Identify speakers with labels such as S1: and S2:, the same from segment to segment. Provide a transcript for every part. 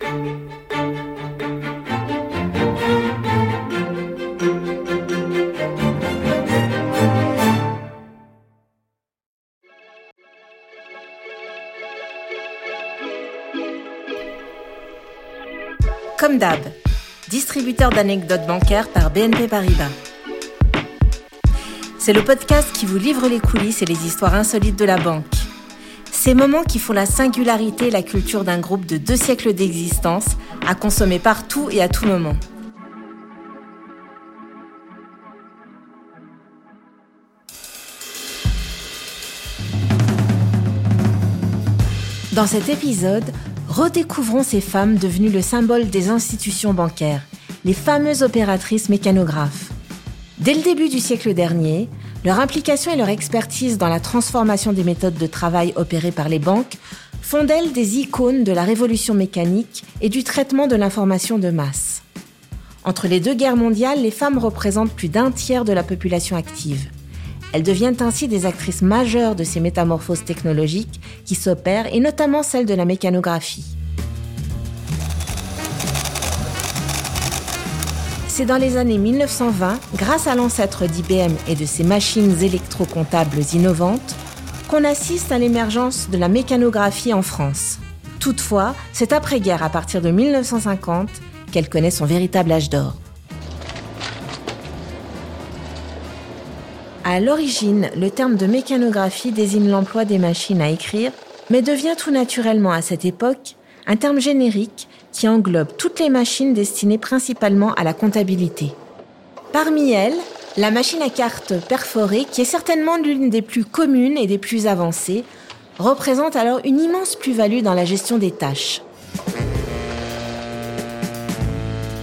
S1: Comme d'hab, distributeur d'anecdotes bancaires par BNP Paribas. C'est le podcast qui vous livre les coulisses et les histoires insolites de la banque. Ces moments qui font la singularité et la culture d'un groupe de deux siècles d'existence, à consommer partout et à tout moment. Dans cet épisode, redécouvrons ces femmes devenues le symbole des institutions bancaires, les fameuses opératrices mécanographes. Dès le début du siècle dernier, leur implication et leur expertise dans la transformation des méthodes de travail opérées par les banques font d'elles des icônes de la révolution mécanique et du traitement de l'information de masse. Entre les deux guerres mondiales, les femmes représentent plus d'un tiers de la population active. Elles deviennent ainsi des actrices majeures de ces métamorphoses technologiques qui s'opèrent, et notamment celle de la mécanographie. C'est dans les années 1920, grâce à l'ancêtre d'IBM et de ses machines électrocomptables innovantes, qu'on assiste à l'émergence de la mécanographie en France. Toutefois, c'est après-guerre, à partir de 1950, qu'elle connaît son véritable âge d'or. À l'origine, le terme de mécanographie désigne l'emploi des machines à écrire, mais devient tout naturellement à cette époque un terme générique qui englobe toutes les machines destinées principalement à la comptabilité. Parmi elles, la machine à carte perforée, qui est certainement l'une des plus communes et des plus avancées, représente alors une immense plus-value dans la gestion des tâches.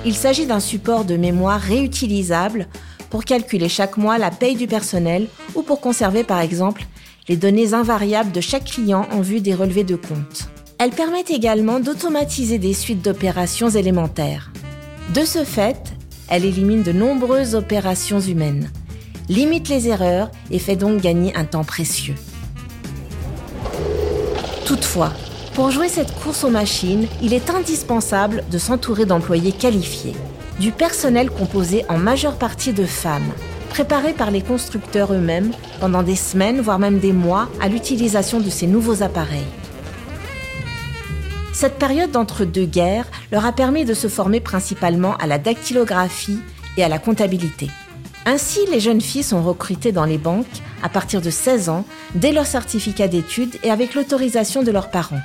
S1: Il s'agit d'un support de mémoire réutilisable pour calculer chaque mois la paye du personnel ou pour conserver par exemple les données invariables de chaque client en vue des relevés de compte. Elle permet également d'automatiser des suites d'opérations élémentaires. De ce fait, elle élimine de nombreuses opérations humaines, limite les erreurs et fait donc gagner un temps précieux. Toutefois, pour jouer cette course aux machines, il est indispensable de s'entourer d'employés qualifiés du personnel composé en majeure partie de femmes, préparé par les constructeurs eux-mêmes pendant des semaines, voire même des mois, à l'utilisation de ces nouveaux appareils. Cette période d'entre-deux guerres leur a permis de se former principalement à la dactylographie et à la comptabilité. Ainsi, les jeunes filles sont recrutées dans les banques à partir de 16 ans, dès leur certificat d'études et avec l'autorisation de leurs parents.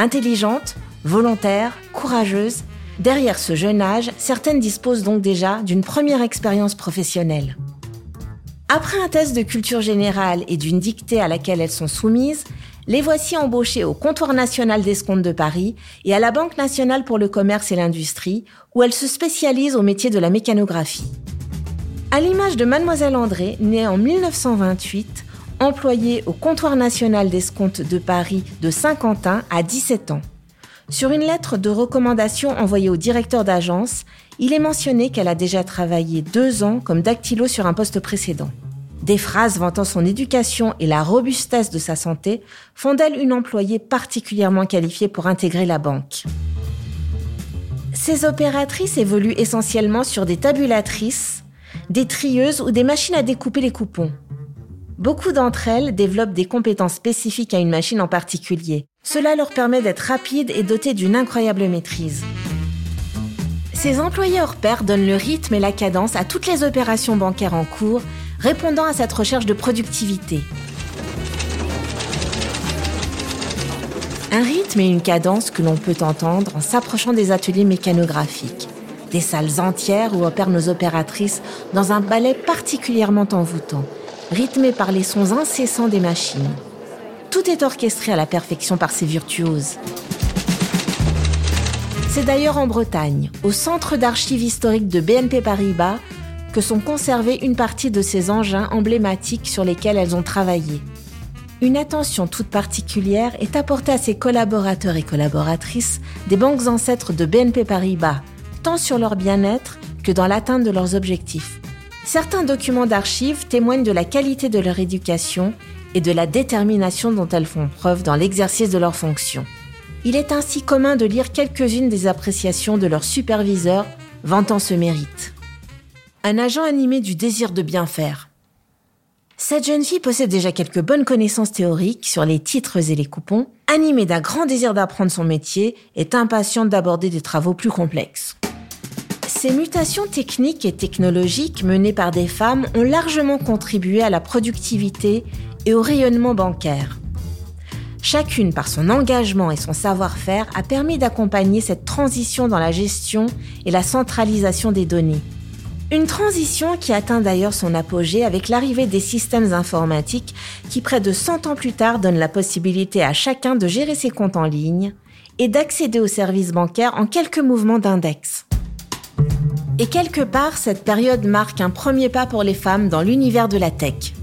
S1: Intelligentes, volontaires, courageuses, Derrière ce jeune âge, certaines disposent donc déjà d'une première expérience professionnelle. Après un test de culture générale et d'une dictée à laquelle elles sont soumises, les voici embauchées au comptoir national d'escompte de Paris et à la Banque nationale pour le commerce et l'industrie, où elles se spécialisent au métier de la mécanographie. À l'image de Mademoiselle André, née en 1928, employée au comptoir national d'escompte de Paris de Saint-Quentin à 17 ans. Sur une lettre de recommandation envoyée au directeur d'agence, il est mentionné qu'elle a déjà travaillé deux ans comme dactylo sur un poste précédent. Des phrases vantant son éducation et la robustesse de sa santé font d'elle une employée particulièrement qualifiée pour intégrer la banque. Ces opératrices évoluent essentiellement sur des tabulatrices, des trieuses ou des machines à découper les coupons. Beaucoup d'entre elles développent des compétences spécifiques à une machine en particulier. Cela leur permet d'être rapides et dotés d'une incroyable maîtrise. Ces employés hors pair donnent le rythme et la cadence à toutes les opérations bancaires en cours, répondant à cette recherche de productivité. Un rythme et une cadence que l'on peut entendre en s'approchant des ateliers mécanographiques, des salles entières où opèrent nos opératrices dans un ballet particulièrement envoûtant rythmé par les sons incessants des machines. Tout est orchestré à la perfection par ces virtuoses. C'est d'ailleurs en Bretagne, au centre d'archives historiques de BNP Paribas, que sont conservés une partie de ces engins emblématiques sur lesquels elles ont travaillé. Une attention toute particulière est apportée à ces collaborateurs et collaboratrices des banques ancêtres de BNP Paribas, tant sur leur bien-être que dans l'atteinte de leurs objectifs. Certains documents d'archives témoignent de la qualité de leur éducation et de la détermination dont elles font preuve dans l'exercice de leurs fonctions. Il est ainsi commun de lire quelques-unes des appréciations de leur superviseur vantant ce mérite. Un agent animé du désir de bien faire. Cette jeune fille possède déjà quelques bonnes connaissances théoriques sur les titres et les coupons, animée d'un grand désir d'apprendre son métier, est impatiente d'aborder des travaux plus complexes. Ces mutations techniques et technologiques menées par des femmes ont largement contribué à la productivité et au rayonnement bancaire. Chacune, par son engagement et son savoir-faire, a permis d'accompagner cette transition dans la gestion et la centralisation des données. Une transition qui atteint d'ailleurs son apogée avec l'arrivée des systèmes informatiques qui, près de 100 ans plus tard, donnent la possibilité à chacun de gérer ses comptes en ligne et d'accéder aux services bancaires en quelques mouvements d'index. Et quelque part, cette période marque un premier pas pour les femmes dans l'univers de la tech.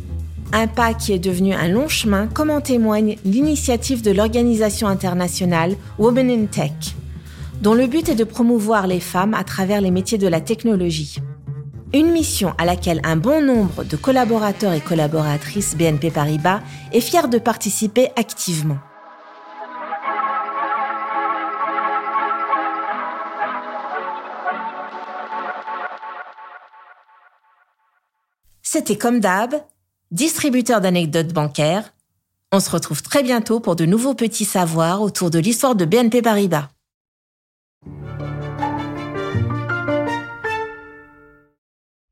S1: Un pas qui est devenu un long chemin, comme en témoigne l'initiative de l'organisation internationale Women in Tech, dont le but est de promouvoir les femmes à travers les métiers de la technologie. Une mission à laquelle un bon nombre de collaborateurs et collaboratrices BNP Paribas est fier de participer activement. C'était comme d'hab, distributeur d'anecdotes bancaires. On se retrouve très bientôt pour de nouveaux petits savoirs autour de l'histoire de BNP Paribas.